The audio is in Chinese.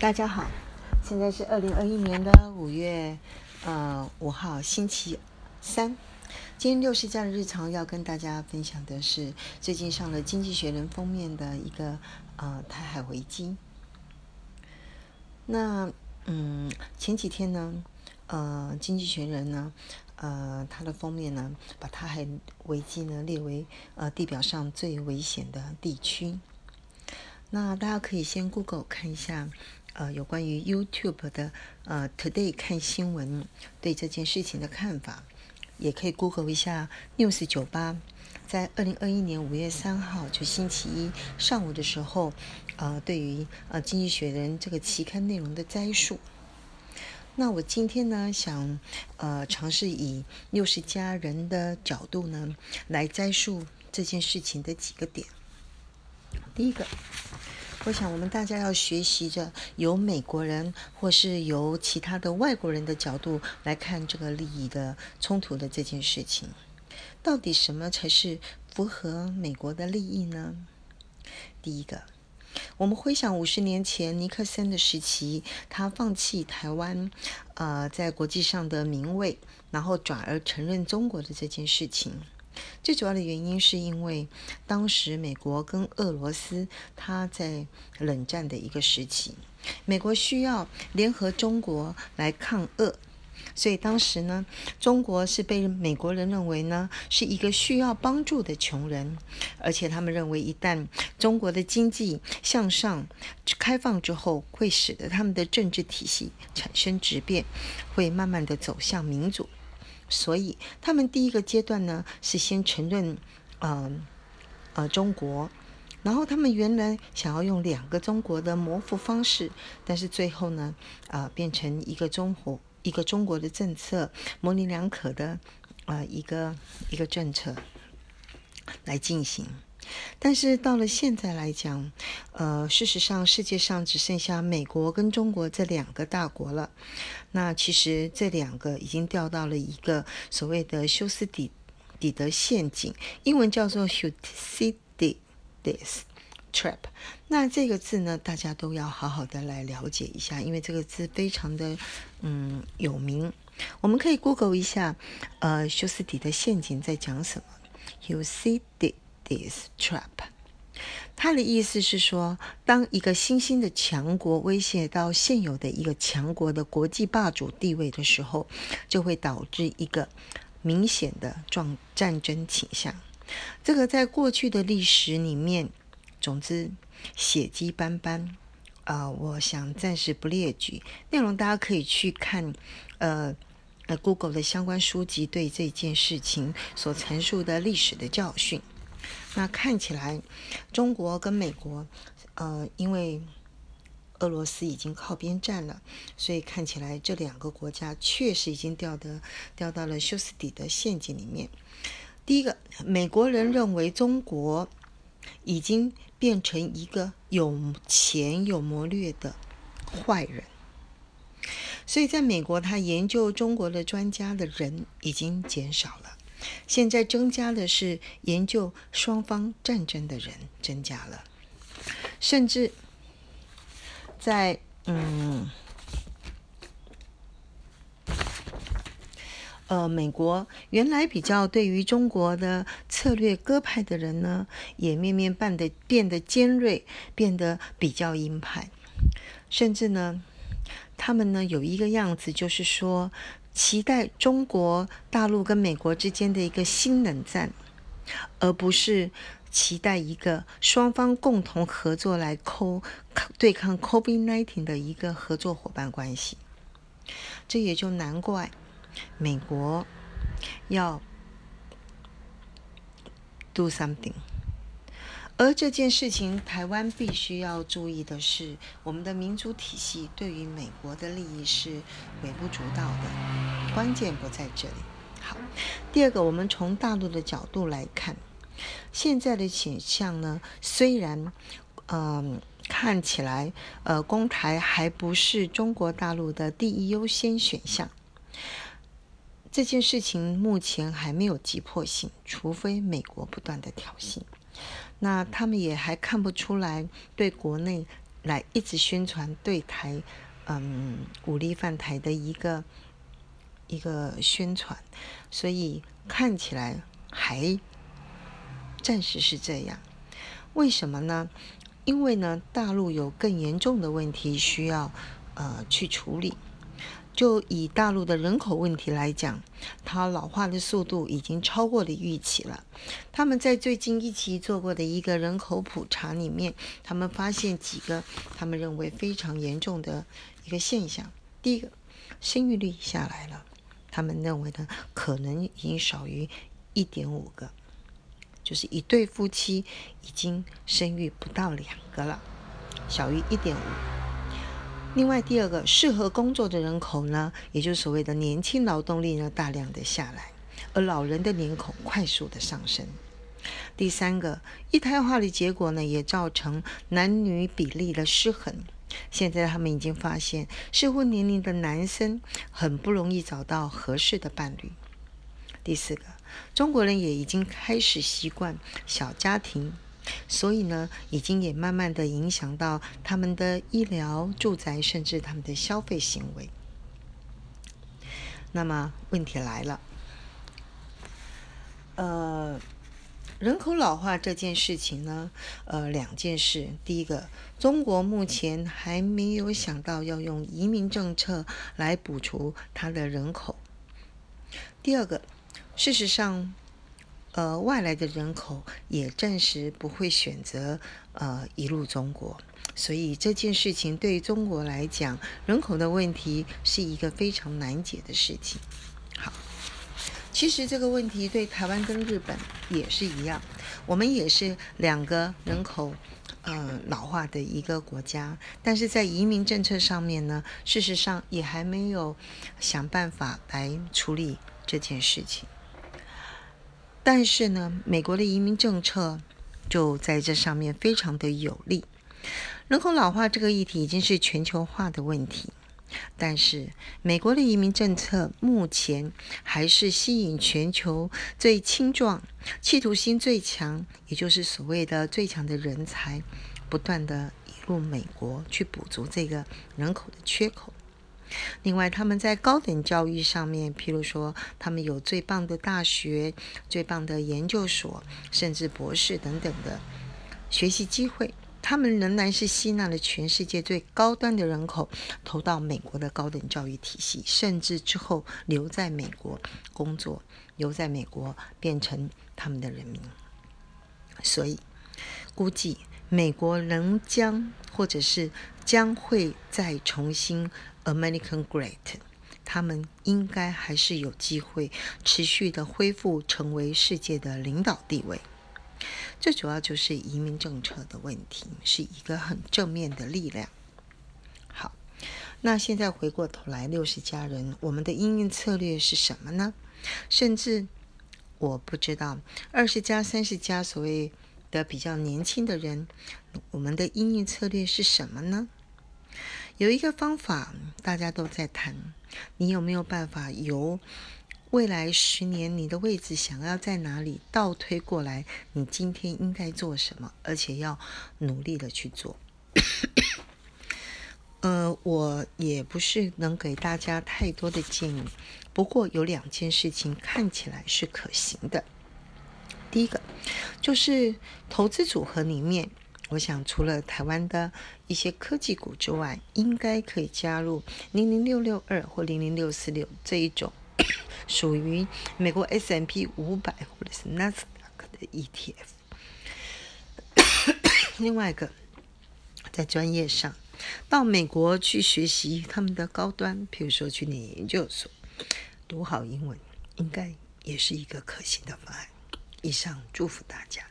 大家好，现在是二零二一年的五月呃五号星期三。今天六十家的日常要跟大家分享的是最近上了《经济学人》封面的一个呃台海危机。那嗯前几天呢，呃《经济学人》呢，呃它的封面呢，把台海危机呢列为呃地表上最危险的地区。那大家可以先 Google 看一下。呃，有关于 YouTube 的呃 Today 看新闻对这件事情的看法，也可以 Google 一下 News 九八，在二零二一年五月三号就星期一上午的时候，呃，对于呃《经济学人》这个期刊内容的摘述。那我今天呢，想呃尝试以六十家人的角度呢，来摘述这件事情的几个点。第一个。我想，我们大家要学习着由美国人或是由其他的外国人的角度来看这个利益的冲突的这件事情。到底什么才是符合美国的利益呢？第一个，我们回想五十年前尼克森的时期，他放弃台湾，呃，在国际上的名位，然后转而承认中国的这件事情。最主要的原因是因为当时美国跟俄罗斯，它在冷战的一个时期，美国需要联合中国来抗俄，所以当时呢，中国是被美国人认为呢是一个需要帮助的穷人，而且他们认为一旦中国的经济向上开放之后，会使得他们的政治体系产生质变，会慢慢的走向民主。所以，他们第一个阶段呢，是先承认，嗯，呃，中国，然后他们原来想要用两个中国的模糊方式，但是最后呢，啊，变成一个中国一个中国的政策，模棱两可的，啊，一个一个政策来进行。但是到了现在来讲，呃，事实上世界上只剩下美国跟中国这两个大国了。那其实这两个已经掉到了一个所谓的休斯底底的陷阱，英文叫做 Thucydides trap。那这个字呢，大家都要好好的来了解一下，因为这个字非常的嗯有名。我们可以 Google 一下，呃，休斯底的陷阱在讲什么 h u t s i d i t。Is trap，它的意思是说，当一个新兴的强国威胁到现有的一个强国的国际霸主地位的时候，就会导致一个明显的状战争倾向。这个在过去的历史里面，总之血迹斑斑。啊，我想暂时不列举内容，大家可以去看，呃呃，Google 的相关书籍对这件事情所阐述的历史的教训。那看起来，中国跟美国，呃，因为俄罗斯已经靠边站了，所以看起来这两个国家确实已经掉的掉到了休斯底的陷阱里面。第一个，美国人认为中国已经变成一个有钱有谋略的坏人，所以在美国，他研究中国的专家的人已经减少了。现在增加的是研究双方战争的人增加了，甚至在嗯呃美国原来比较对于中国的策略鸽派的人呢，也面面变得变得尖锐，变得比较鹰派，甚至呢，他们呢有一个样子，就是说。期待中国大陆跟美国之间的一个新冷战，而不是期待一个双方共同合作来扣对抗 COVID-19 的一个合作伙伴关系。这也就难怪美国要 do something。而这件事情，台湾必须要注意的是，我们的民主体系对于美国的利益是微不足道的，关键不在这里。好，第二个，我们从大陆的角度来看，现在的倾向呢，虽然，嗯，看起来，呃，公台还不是中国大陆的第一优先选项，这件事情目前还没有急迫性，除非美国不断的挑衅。那他们也还看不出来对国内来一直宣传对台，嗯，武力犯台的一个一个宣传，所以看起来还暂时是这样。为什么呢？因为呢，大陆有更严重的问题需要呃去处理。就以大陆的人口问题来讲，它老化的速度已经超过了预期了。他们在最近一期做过的一个人口普查里面，他们发现几个他们认为非常严重的一个现象。第一个，生育率下来了，他们认为呢，可能已经少于一点五个，就是一对夫妻已经生育不到两个了，小于一点五。另外，第二个适合工作的人口呢，也就是所谓的年轻劳动力呢，大量的下来，而老人的人口快速的上升。第三个，一胎化的结果呢，也造成男女比例的失衡。现在他们已经发现，适婚年龄的男生很不容易找到合适的伴侣。第四个，中国人也已经开始习惯小家庭。所以呢，已经也慢慢的影响到他们的医疗、住宅，甚至他们的消费行为。那么问题来了，呃，人口老化这件事情呢，呃，两件事。第一个，中国目前还没有想到要用移民政策来补足它的人口。第二个，事实上。呃，外来的人口也暂时不会选择呃一入中国，所以这件事情对中国来讲，人口的问题是一个非常难解的事情。好，其实这个问题对台湾跟日本也是一样，我们也是两个人口呃老化的一个国家，但是在移民政策上面呢，事实上也还没有想办法来处理这件事情。但是呢，美国的移民政策就在这上面非常的有利。人口老化这个议题已经是全球化的问题，但是美国的移民政策目前还是吸引全球最青壮、企图心最强，也就是所谓的最强的人才，不断的引入美国去补足这个人口的缺口。另外，他们在高等教育上面，譬如说，他们有最棒的大学、最棒的研究所，甚至博士等等的学习机会。他们仍然是吸纳了全世界最高端的人口，投到美国的高等教育体系，甚至之后留在美国工作，留在美国变成他们的人民。所以，估计美国仍将，或者是将会再重新。American Great，他们应该还是有机会持续的恢复成为世界的领导地位。最主要就是移民政策的问题，是一个很正面的力量。好，那现在回过头来，六十家人，我们的营运策略是什么呢？甚至我不知道，二十家、三十家所谓的比较年轻的人，我们的营运策略是什么呢？有一个方法，大家都在谈，你有没有办法由未来十年你的位置想要在哪里倒推过来？你今天应该做什么，而且要努力的去做。呃，我也不是能给大家太多的建议，不过有两件事情看起来是可行的。第一个就是投资组合里面。我想，除了台湾的一些科技股之外，应该可以加入零零六六二或零零六四六这一种属于美国 S M P 五百或者是纳斯达克的 E T F。另外一个，在专业上到美国去学习他们的高端，比如说去念研究所，读好英文，应该也是一个可行的方案。以上，祝福大家。